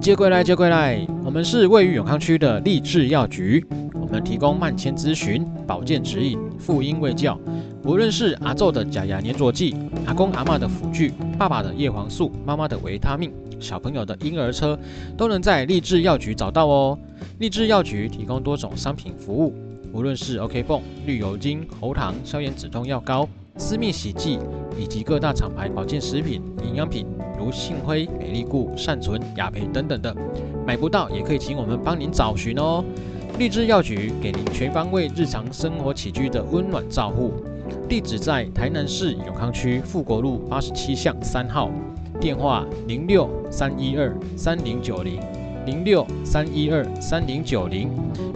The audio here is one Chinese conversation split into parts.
接归来，接归来，我们是位于永康区的立志药局，我们提供慢签咨询、保健指引、妇婴卫教，无论是阿祖的假牙粘着剂、阿公阿嬷的辅具、爸爸的叶黄素、妈妈的维他命、小朋友的婴儿车，都能在立志药局找到哦。立志药局提供多种商品服务，无论是 OK 泵、绿油精、喉糖、消炎止痛药膏、私密洗剂，以及各大厂牌保健食品、营养品。如信辉、美丽固、善存、雅培等等的，买不到也可以请我们帮您找寻哦。立志药局给您全方位日常生活起居的温暖照护，地址在台南市永康区富国路八十七巷三号，电话零六三一二三零九零零六三一二三零九零，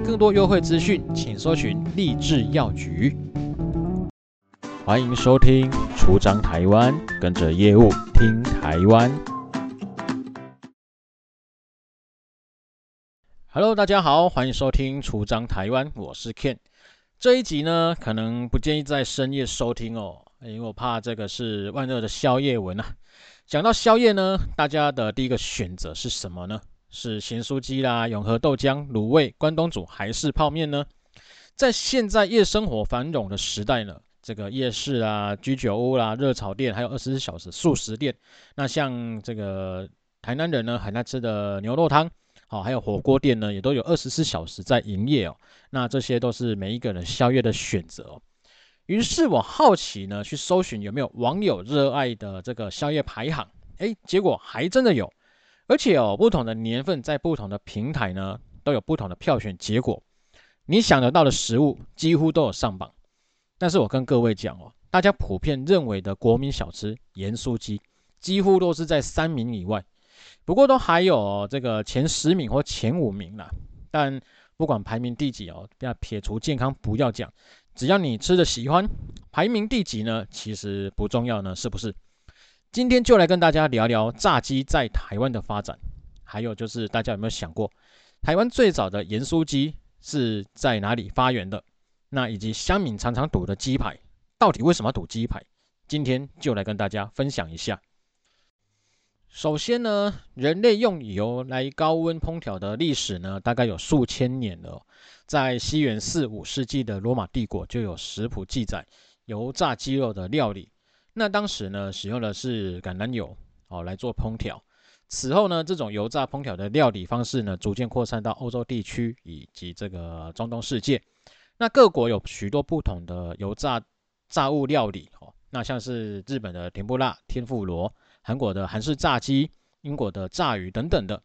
更多优惠资讯请搜寻立志药局。欢迎收听《出张台湾》，跟着业务听台湾。Hello，大家好，欢迎收听《出张台湾》，我是 Ken。这一集呢，可能不建议在深夜收听哦，因为我怕这个是万恶的宵夜文啊。讲到宵夜呢，大家的第一个选择是什么呢？是咸酥鸡啦、永和豆浆、卤味、关东煮，还是泡面呢？在现在夜生活繁荣的时代呢？这个夜市啊、居酒屋啦、啊、热炒店，还有二十四小时素食店。那像这个台南人呢，很爱吃的牛肉汤，好，还有火锅店呢，也都有二十四小时在营业哦。那这些都是每一个人宵夜的选择哦。于是我好奇呢，去搜寻有没有网友热爱的这个宵夜排行，哎，结果还真的有，而且哦，不同的年份在不同的平台呢，都有不同的票选结果。你想得到的食物几乎都有上榜。但是我跟各位讲哦，大家普遍认为的国民小吃盐酥鸡，几乎都是在三名以外，不过都还有这个前十名或前五名啦。但不管排名第几哦，要撇除健康不要讲，只要你吃的喜欢，排名第几呢，其实不重要呢，是不是？今天就来跟大家聊聊炸鸡在台湾的发展，还有就是大家有没有想过，台湾最早的盐酥鸡是在哪里发源的？那以及乡民常常赌的鸡排，到底为什么要赌鸡排？今天就来跟大家分享一下。首先呢，人类用油来高温烹调的历史呢，大概有数千年了。在西元四五世纪的罗马帝国就有食谱记载油炸鸡肉的料理。那当时呢，使用的是橄榄油哦来做烹调。此后呢，这种油炸烹调的料理方式呢，逐渐扩散到欧洲地区以及这个中东世界。那各国有许多不同的油炸炸物料理哦，那像是日本的甜不辣天妇罗，韩国的韩式炸鸡，英国的炸鱼等等的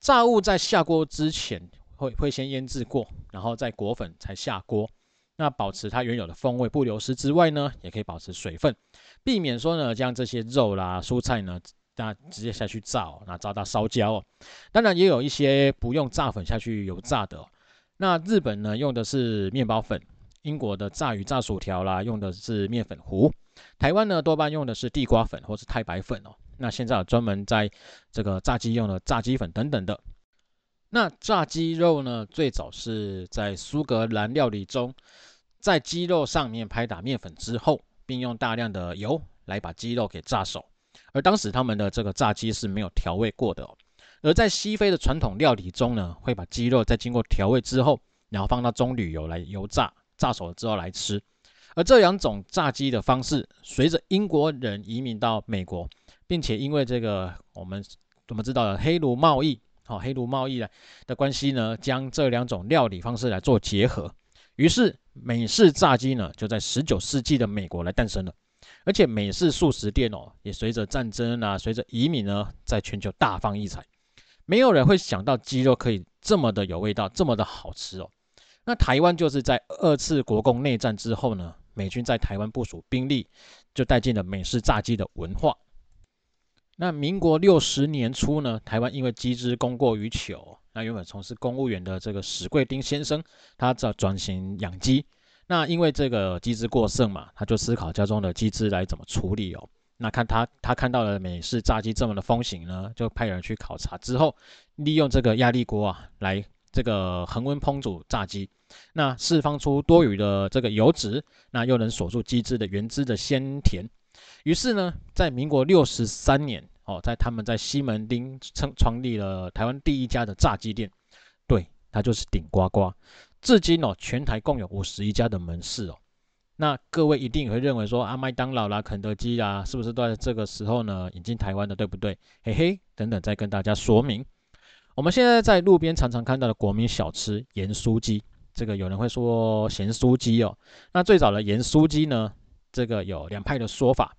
炸物，在下锅之前会会先腌制过，然后再裹粉才下锅。那保持它原有的风味不流失之外呢，也可以保持水分，避免说呢将这些肉啦蔬菜呢，那直接下去炸哦，那炸到烧焦哦。当然也有一些不用炸粉下去油炸的。那日本呢，用的是面包粉，英国的炸鱼炸薯条啦，用的是面粉糊，台湾呢多半用的是地瓜粉或是太白粉哦。那现在有专门在这个炸鸡用的炸鸡粉等等的。那炸鸡肉呢，最早是在苏格兰料理中，在鸡肉上面拍打面粉之后，并用大量的油来把鸡肉给炸熟，而当时他们的这个炸鸡是没有调味过的哦。而在西非的传统料理中呢，会把鸡肉在经过调味之后，然后放到棕榈油来油炸，炸熟了之后来吃。而这两种炸鸡的方式，随着英国人移民到美国，并且因为这个我们我们知道的黑奴贸易，好黑奴贸易的的关系呢，将这两种料理方式来做结合，于是美式炸鸡呢就在十九世纪的美国来诞生了。而且美式速食店哦，也随着战争啊，随着移民呢，在全球大放异彩。没有人会想到鸡肉可以这么的有味道，这么的好吃哦。那台湾就是在二次国共内战之后呢，美军在台湾部署兵力，就带进了美式炸鸡的文化。那民国六十年初呢，台湾因为鸡只供过于求，那原本从事公务员的这个史贵丁先生，他在转型养鸡。那因为这个鸡只过剩嘛，他就思考家中的鸡只来怎么处理哦。那看他，他看到了美式炸鸡这么的风行呢，就派人去考察之后，利用这个压力锅啊，来这个恒温烹煮炸鸡，那释放出多余的这个油脂，那又能锁住鸡汁的原汁的鲜甜。于是呢，在民国六十三年哦，在他们在西门町创创立了台湾第一家的炸鸡店，对，它就是顶呱呱。至今哦，全台共有五十一家的门市哦。那各位一定会认为说啊，麦当劳啦、肯德基啦，是不是都在这个时候呢引进台湾的，对不对？嘿嘿，等等，再跟大家说明。我们现在在路边常常看到的国民小吃盐酥鸡，这个有人会说咸酥鸡哦。那最早的盐酥鸡呢，这个有两派的说法，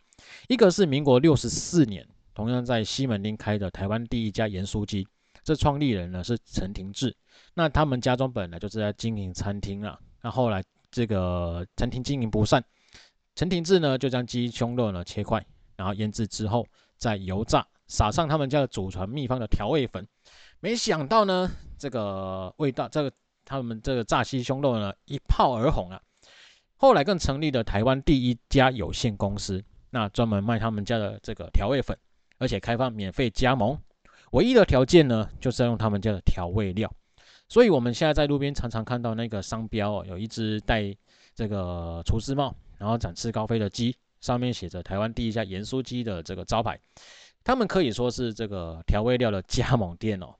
一个是民国六十四年，同样在西门町开的台湾第一家盐酥鸡，这创立人呢是陈廷志。那他们家中本来就是在经营餐厅啊，那后来这个餐厅经营不善，陈廷志呢就将鸡胸肉呢切块，然后腌制之后再油炸，撒上他们家的祖传秘方的调味粉。没想到呢，这个味道，这个他们这个炸鸡胸肉呢，一炮而红啊！后来更成立了台湾第一家有限公司，那专门卖他们家的这个调味粉，而且开放免费加盟。唯一的条件呢，就是要用他们家的调味料。所以我们现在在路边常常看到那个商标哦，有一只戴这个厨师帽，然后展翅高飞的鸡，上面写着台湾第一家盐酥鸡的这个招牌。他们可以说是这个调味料的加盟店哦。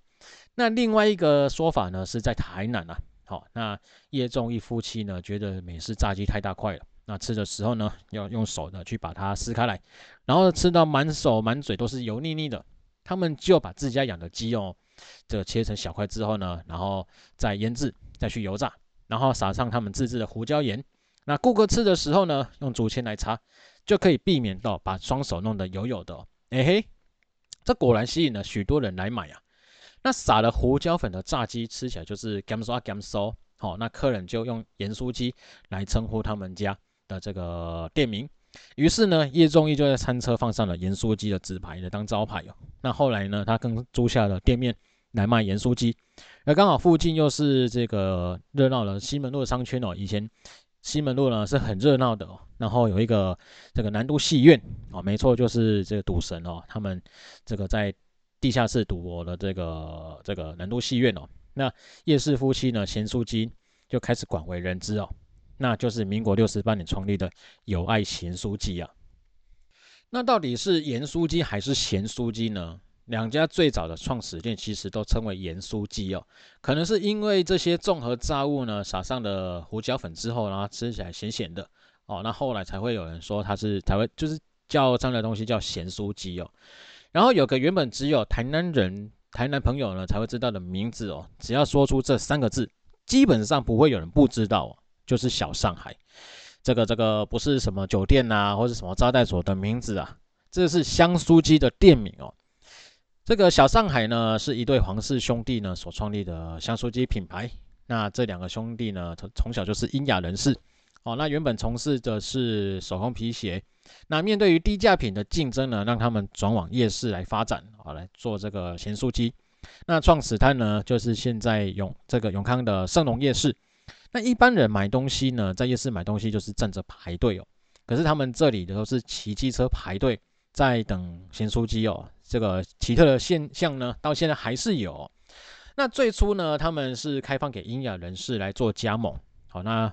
那另外一个说法呢，是在台南啊，好，那叶仲义夫妻呢，觉得美式炸鸡太大块了，那吃的时候呢，要用手呢去把它撕开来，然后吃到满手满嘴都是油腻腻的，他们就把自家养的鸡哦，这切成小块之后呢，然后再腌制，再去油炸，然后撒上他们自制的胡椒盐，那顾客吃的时候呢，用竹签来擦，就可以避免到把双手弄得油油的哦，哎嘿，这果然吸引了许多人来买啊。那撒了胡椒粉的炸鸡吃起来就是咸酥啊咸酥，好，那客人就用盐酥鸡来称呼他们家的这个店名。于是呢，叶仲义就在餐车放上了盐酥鸡的纸牌来当招牌哦。那后来呢，他更租下了店面来卖盐酥鸡，而刚好附近又是这个热闹的西门路商圈哦。以前西门路呢是很热闹的哦，然后有一个这个南都戏院哦，没错，就是这个赌神哦，他们这个在。地下室赌博的这个这个南都戏院哦，那叶氏夫妻呢，咸酥鸡就开始广为人知哦，那就是民国六十八年创立的友爱咸酥鸡啊。那到底是盐酥鸡还是咸酥鸡呢？两家最早的创始店其实都称为盐酥鸡哦，可能是因为这些综合炸物呢撒上了胡椒粉之后，然后吃起来咸咸的哦，那后来才会有人说它是才会就是叫这样的东西叫咸酥鸡哦。然后有个原本只有台南人、台南朋友呢才会知道的名字哦，只要说出这三个字，基本上不会有人不知道哦，就是小上海。这个这个不是什么酒店呐、啊，或者什么招待所的名字啊，这是香酥鸡的店名哦。这个小上海呢，是一对皇室兄弟呢所创立的香酥鸡品牌。那这两个兄弟呢，从从小就是英雅人士哦。那原本从事的是手工皮鞋。那面对于低价品的竞争呢，让他们转往夜市来发展啊，来做这个咸酥鸡。那创始摊呢，就是现在永这个永康的盛隆夜市。那一般人买东西呢，在夜市买东西就是站着排队哦。可是他们这里的都是骑机车排队在等咸酥鸡哦。这个奇特的现象呢，到现在还是有。那最初呢，他们是开放给英雅人士来做加盟。好，那。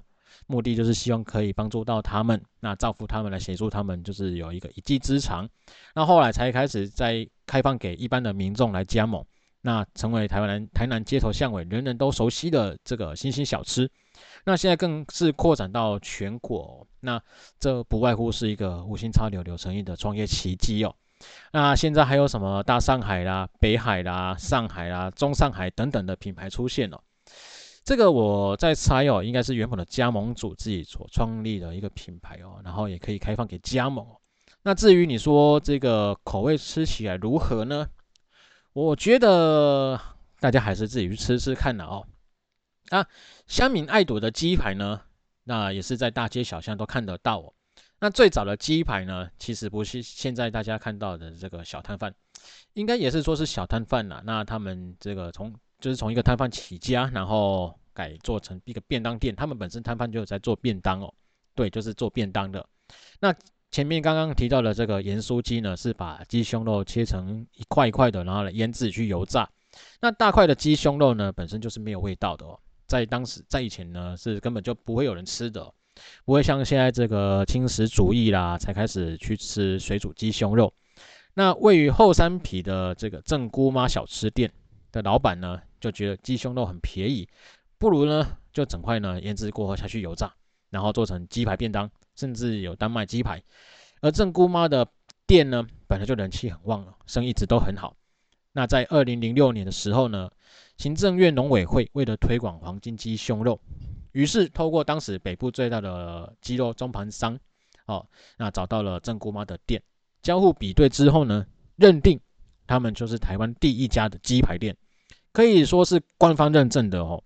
目的就是希望可以帮助到他们，那造福他们，来协助他们，就是有一个一技之长。那后来才开始在开放给一般的民众来加盟，那成为台湾台南街头巷尾人人都熟悉的这个新兴小吃。那现在更是扩展到全国，那这不外乎是一个无心插柳柳成荫的创业奇迹哦。那现在还有什么大上海啦、北海啦、上海啦、中上海等等的品牌出现了。这个我在猜哦，应该是原本的加盟主自己所创立的一个品牌哦，然后也可以开放给加盟。那至于你说这个口味吃起来如何呢？我觉得大家还是自己去吃吃看的哦。啊，乡民爱朵的鸡排呢，那也是在大街小巷都看得到哦。那最早的鸡排呢，其实不是现在大家看到的这个小摊贩，应该也是说是小摊贩啦。那他们这个从就是从一个摊贩起家，然后改做成一个便当店。他们本身摊贩就有在做便当哦，对，就是做便当的。那前面刚刚提到的这个盐酥鸡呢，是把鸡胸肉切成一块一块的，然后来腌制去油炸。那大块的鸡胸肉呢，本身就是没有味道的哦，在当时在以前呢，是根本就不会有人吃的，不会像现在这个轻食主义啦，才开始去吃水煮鸡胸肉。那位于后山皮的这个郑姑妈小吃店的老板呢，就觉得鸡胸肉很便宜，不如呢就整块呢腌制过后下去油炸，然后做成鸡排便当，甚至有单卖鸡排。而郑姑妈的店呢，本来就人气很旺，生意一直都很好。那在二零零六年的时候呢，行政院农委会为了推广黄金鸡胸肉，于是透过当时北部最大的鸡肉中盘商，哦，那找到了郑姑妈的店。交互比对之后呢，认定他们就是台湾第一家的鸡排店，可以说是官方认证的哦。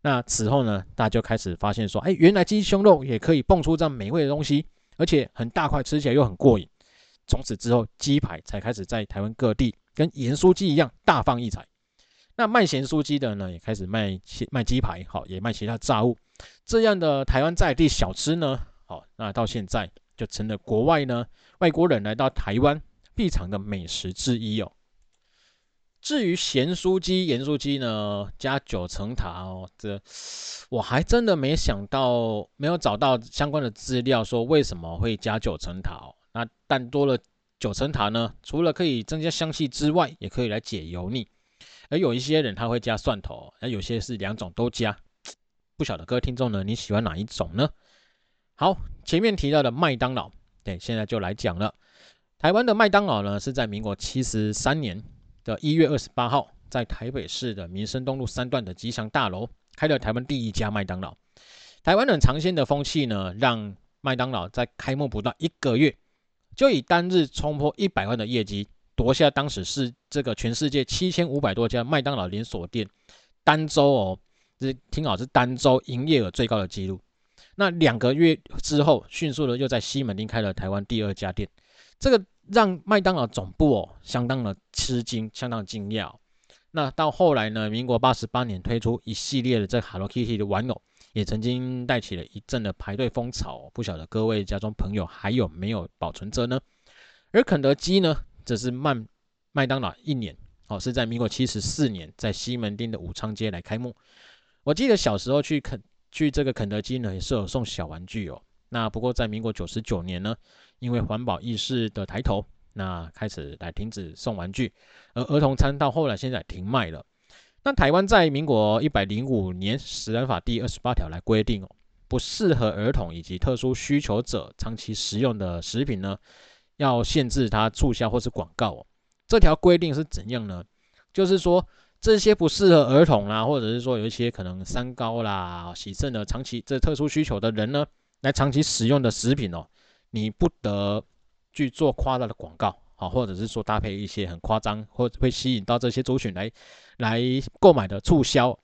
那此后呢，大家就开始发现说，哎，原来鸡胸肉也可以蹦出这样美味的东西，而且很大块，吃起来又很过瘾。从此之后，鸡排才开始在台湾各地跟盐酥鸡一样大放异彩。那卖咸酥鸡的呢，也开始卖卖鸡排，好，也卖其他炸物。这样的台湾在地小吃呢，好，那到现在。就成了国外呢，外国人来到台湾必尝的美食之一哦。至于咸酥鸡、盐酥鸡呢，加九层塔哦，这我还真的没想到，没有找到相关的资料说为什么会加九层塔哦。那但多了九层塔呢，除了可以增加香气之外，也可以来解油腻。而有一些人他会加蒜头，而有些是两种都加。不晓得各位听众呢，你喜欢哪一种呢？好，前面提到的麦当劳，对，现在就来讲了。台湾的麦当劳呢，是在民国七十三年的一月二十八号，在台北市的民生东路三段的吉祥大楼开了台湾第一家麦当劳。台湾人尝鲜的风气呢，让麦当劳在开幕不到一个月，就以单日冲破一百万的业绩，夺下当时是这个全世界七千五百多家麦当劳连锁店单周哦，这听好是单周营业额最高的记录。那两个月之后，迅速的又在西门町开了台湾第二家店，这个让麦当劳总部哦相当的吃惊，相当惊讶。那到后来呢，民国八十八年推出一系列的这 Hello Kitty 的玩偶，也曾经带起了一阵的排队风潮。不晓得各位家中朋友还有没有保存着呢？而肯德基呢，这是慢麦当劳一年哦，是在民国七十四年在西门町的武昌街来开幕。我记得小时候去肯。去这个肯德基呢，也是有送小玩具哦。那不过在民国九十九年呢，因为环保意识的抬头，那开始来停止送玩具，而儿童餐到后来现在停卖了。那台湾在民国一百零五年食安法第二十八条来规定哦，不适合儿童以及特殊需求者长期食用的食品呢，要限制它促销或是广告哦。这条规定是怎样呢？就是说。这些不适合儿童啦，或者是说有一些可能三高啦、喜肾的长期这特殊需求的人呢，来长期使用的食品哦，你不得去做夸大的广告啊，或者是说搭配一些很夸张或者会吸引到这些族群来来购买的促销。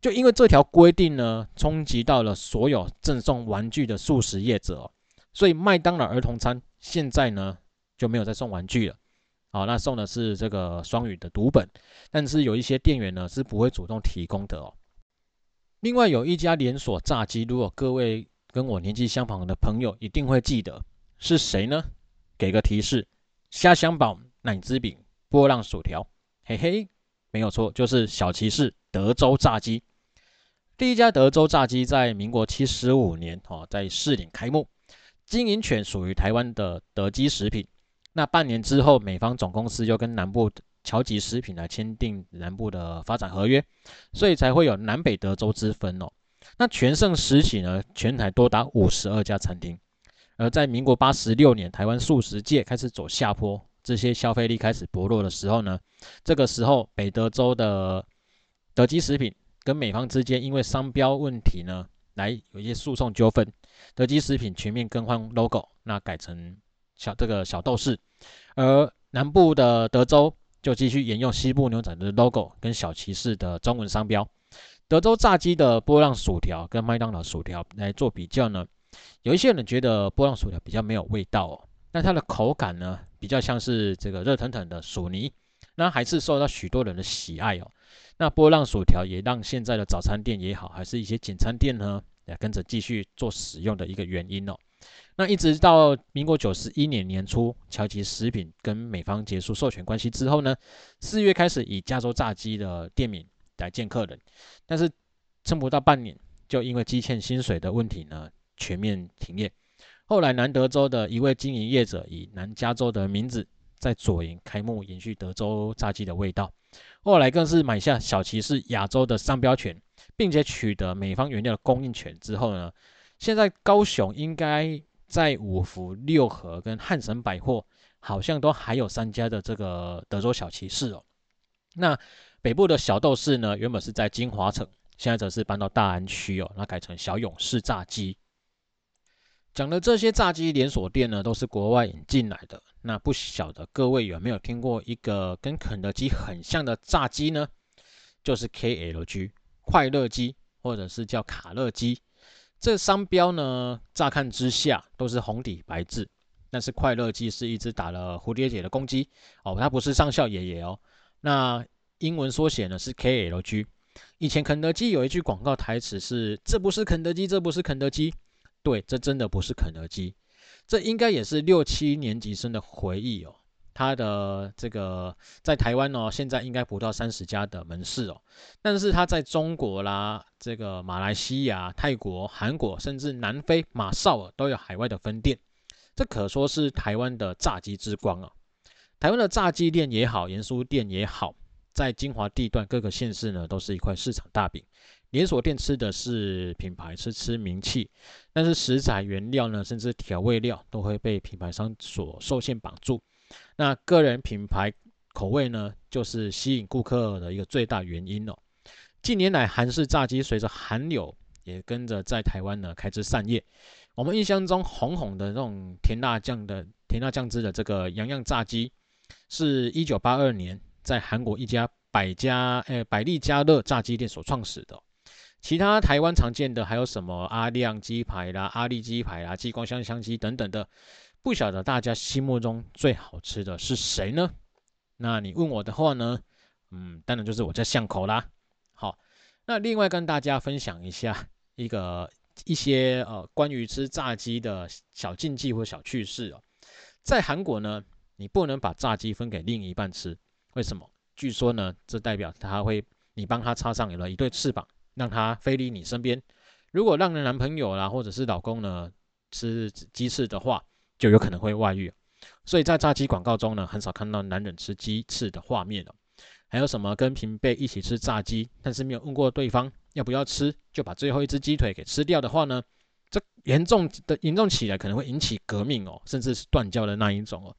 就因为这条规定呢，冲击到了所有赠送玩具的素食业者哦，所以麦当劳儿童餐现在呢就没有再送玩具了。好，那送的是这个双语的读本，但是有一些店员呢是不会主动提供的哦。另外有一家连锁炸鸡，如果各位跟我年纪相仿的朋友一定会记得是谁呢？给个提示：虾香堡、奶滋饼、波浪薯条，嘿嘿，没有错，就是小骑士德州炸鸡。第一家德州炸鸡在民国七十五年哦，在士林开幕，经营权属于台湾的德基食品。那半年之后，美方总公司又跟南部乔吉食品来签订南部的发展合约，所以才会有南北德州之分哦。那全盛时期呢，全台多达五十二家餐厅。而在民国八十六年，台湾素食界开始走下坡，这些消费力开始薄弱的时候呢，这个时候北德州的德基食品跟美方之间因为商标问题呢，来有一些诉讼纠纷，德基食品全面更换 logo，那改成。小这个小豆士，而南部的德州就继续沿用西部牛仔的 logo 跟小骑士的中文商标。德州炸鸡的波浪薯条跟麦当劳薯条来做比较呢，有一些人觉得波浪薯条比较没有味道哦，那它的口感呢比较像是这个热腾腾的薯泥，那还是受到许多人的喜爱哦。那波浪薯条也让现在的早餐店也好，还是一些简餐店呢，也跟着继续做使用的一个原因哦。那一直到民国九十一年年初，乔吉食品跟美方结束授权关系之后呢，四月开始以加州炸鸡的店名来见客人，但是撑不到半年，就因为积欠薪水的问题呢，全面停业。后来南德州的一位经营业者以南加州的名字在左营开幕，延续德州炸鸡的味道。后来更是买下小骑士亚洲的商标权，并且取得美方原料的供应权之后呢，现在高雄应该在五福、六合跟汉神百货，好像都还有三家的这个德州小骑士哦。那北部的小斗士呢，原本是在金华城，现在则是搬到大安区哦，那改成小勇士炸鸡。讲的这些炸鸡连锁店呢，都是国外引进来的。那不晓得各位有没有听过一个跟肯德基很像的炸鸡呢？就是 KLG 快乐鸡，或者是叫卡乐鸡。这商标呢，乍看之下都是红底白字，但是快乐鸡是一只打了蝴蝶结的公鸡哦，它不是上校爷爷哦。那英文缩写呢是 KLG。以前肯德基有一句广告台词是：“这不是肯德基，这不是肯德基。”对，这真的不是肯德基，这应该也是六七年级生的回忆哦。他的这个在台湾哦，现在应该不到三十家的门市哦，但是他在中国啦、这个马来西亚、泰国、韩国，甚至南非马绍尔都有海外的分店，这可说是台湾的炸鸡之光啊。台湾的炸鸡店也好，盐酥店也好，在精华地段各个县市呢，都是一块市场大饼。连锁店吃的是品牌，是吃名气，但是食材原料呢，甚至调味料都会被品牌商所受限绑住。那个人品牌口味呢，就是吸引顾客的一个最大原因哦。近年来，韩式炸鸡随着韩流也跟着在台湾呢开枝散叶。我们印象中红红的那种甜辣酱的甜辣酱汁的这个洋洋炸鸡，是一九八二年在韩国一家百家诶百利家乐炸鸡店所创始的。其他台湾常见的还有什么阿亮鸡排啦、阿力鸡排啦、激光香香鸡等等的，不晓得大家心目中最好吃的是谁呢？那你问我的话呢，嗯，当然就是我家巷口啦。好，那另外跟大家分享一下一个一些呃关于吃炸鸡的小禁忌或小趣事哦。在韩国呢，你不能把炸鸡分给另一半吃，为什么？据说呢，这代表他会你帮他插上了一对翅膀。让他飞离你身边。如果让你男朋友啦，或者是老公呢吃鸡翅的话，就有可能会外遇。所以在炸鸡广告中呢，很少看到男人吃鸡翅的画面了。还有什么跟平辈一起吃炸鸡，但是没有问过对方要不要吃，就把最后一只鸡腿给吃掉的话呢？这严重的严重起来可能会引起革命哦，甚至是断交的那一种哦。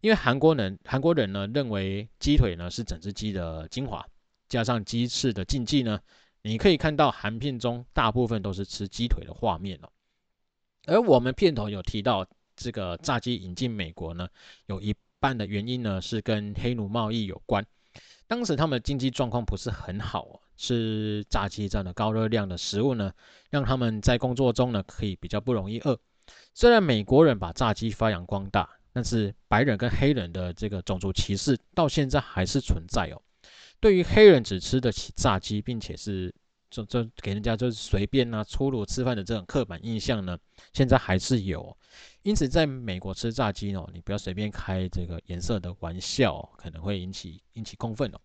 因为韩国人韩国人呢认为鸡腿呢是整只鸡的精华，加上鸡翅的禁忌呢。你可以看到韩片中大部分都是吃鸡腿的画面哦，而我们片头有提到这个炸鸡引进美国呢，有一半的原因呢是跟黑奴贸易有关。当时他们的经济状况不是很好哦，吃炸鸡这样的高热量的食物呢，让他们在工作中呢可以比较不容易饿。虽然美国人把炸鸡发扬光大，但是白人跟黑人的这个种族歧视到现在还是存在哦。对于黑人只吃得起炸鸡，并且是这这给人家就是随便啊粗鲁吃饭的这种刻板印象呢，现在还是有。因此，在美国吃炸鸡哦，你不要随便开这个颜色的玩笑哦，可能会引起引起公愤哦。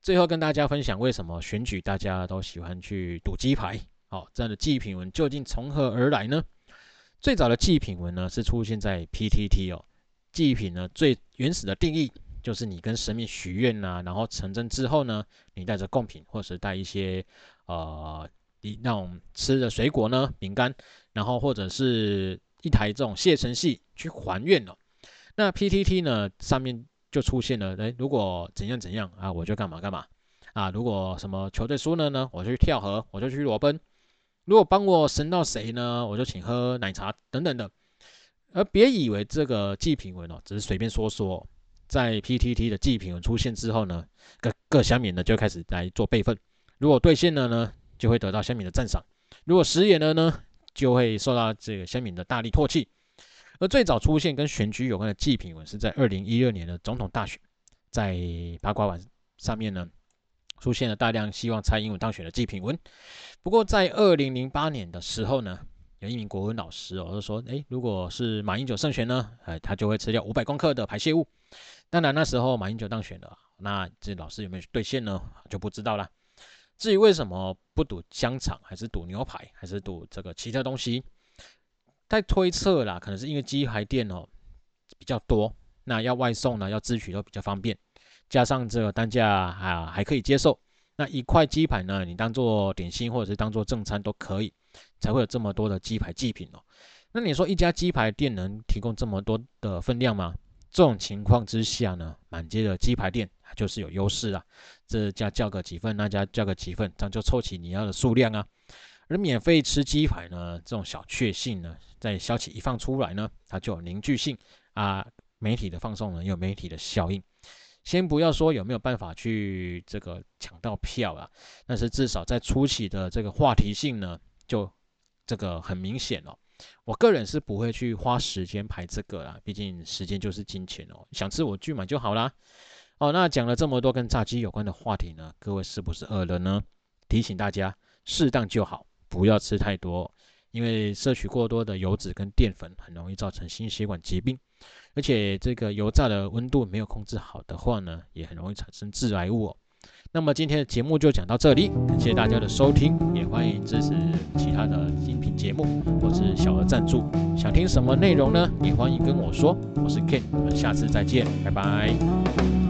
最后跟大家分享，为什么选举大家都喜欢去赌鸡排？好，这样的祭品文究竟从何而来呢？最早的祭品文呢，是出现在 PTT 哦。祭品呢，最原始的定义。就是你跟神明许愿呐，然后成真之后呢，你带着贡品，或者是带一些呃，你那种吃的水果呢、饼干，然后或者是一台这种谢神器去还愿了。那 PTT 呢上面就出现了，诶，如果怎样怎样啊，我就干嘛干嘛啊。如果什么球队输了呢，我就去跳河，我就去裸奔。如果帮我神到谁呢，我就请喝奶茶等等的。而别以为这个祭品文哦，只是随便说说。在 PTT 的祭品文出现之后呢，各各乡民呢就开始来做备份。如果兑现了呢，就会得到乡民的赞赏；如果食言了呢，就会受到这个乡民的大力唾弃。而最早出现跟选举有关的祭品文，是在二零一二年的总统大选，在八卦网上面呢，出现了大量希望蔡英文当选的祭品文。不过在二零零八年的时候呢，有一名国文老师哦就说：“诶，如果是马英九胜选呢，哎，他就会吃掉五百公克的排泄物。”当然那时候马英九当选了，那这老师有没有兑现呢？就不知道了。至于为什么不赌香肠，还是赌牛排，还是赌这个其他东西，在推测啦，可能是因为鸡排店哦比较多，那要外送呢，要自取都比较方便，加上这个单价啊还可以接受。那一块鸡排呢，你当做点心或者是当做正餐都可以，才会有这么多的鸡排祭品哦。那你说一家鸡排店能提供这么多的分量吗？这种情况之下呢，满街的鸡排店就是有优势啊。这家叫个几份，那家叫个几份，这样就凑齐你要的数量啊。而免费吃鸡排呢，这种小确幸呢，在消息一放出来呢，它就有凝聚性啊。媒体的放送呢，有媒体的效应。先不要说有没有办法去这个抢到票啊，但是至少在初期的这个话题性呢，就这个很明显哦。我个人是不会去花时间排这个啦，毕竟时间就是金钱哦。想吃我去买就好啦。哦，那讲了这么多跟炸鸡有关的话题呢，各位是不是饿了呢？提醒大家，适当就好，不要吃太多，因为摄取过多的油脂跟淀粉，很容易造成心血管疾病。而且这个油炸的温度没有控制好的话呢，也很容易产生致癌物哦。那么今天的节目就讲到这里，感谢大家的收听，也欢迎支持其他的音频节目或是小额赞助。想听什么内容呢？也欢迎跟我说。我是 Ken，我们下次再见，拜拜。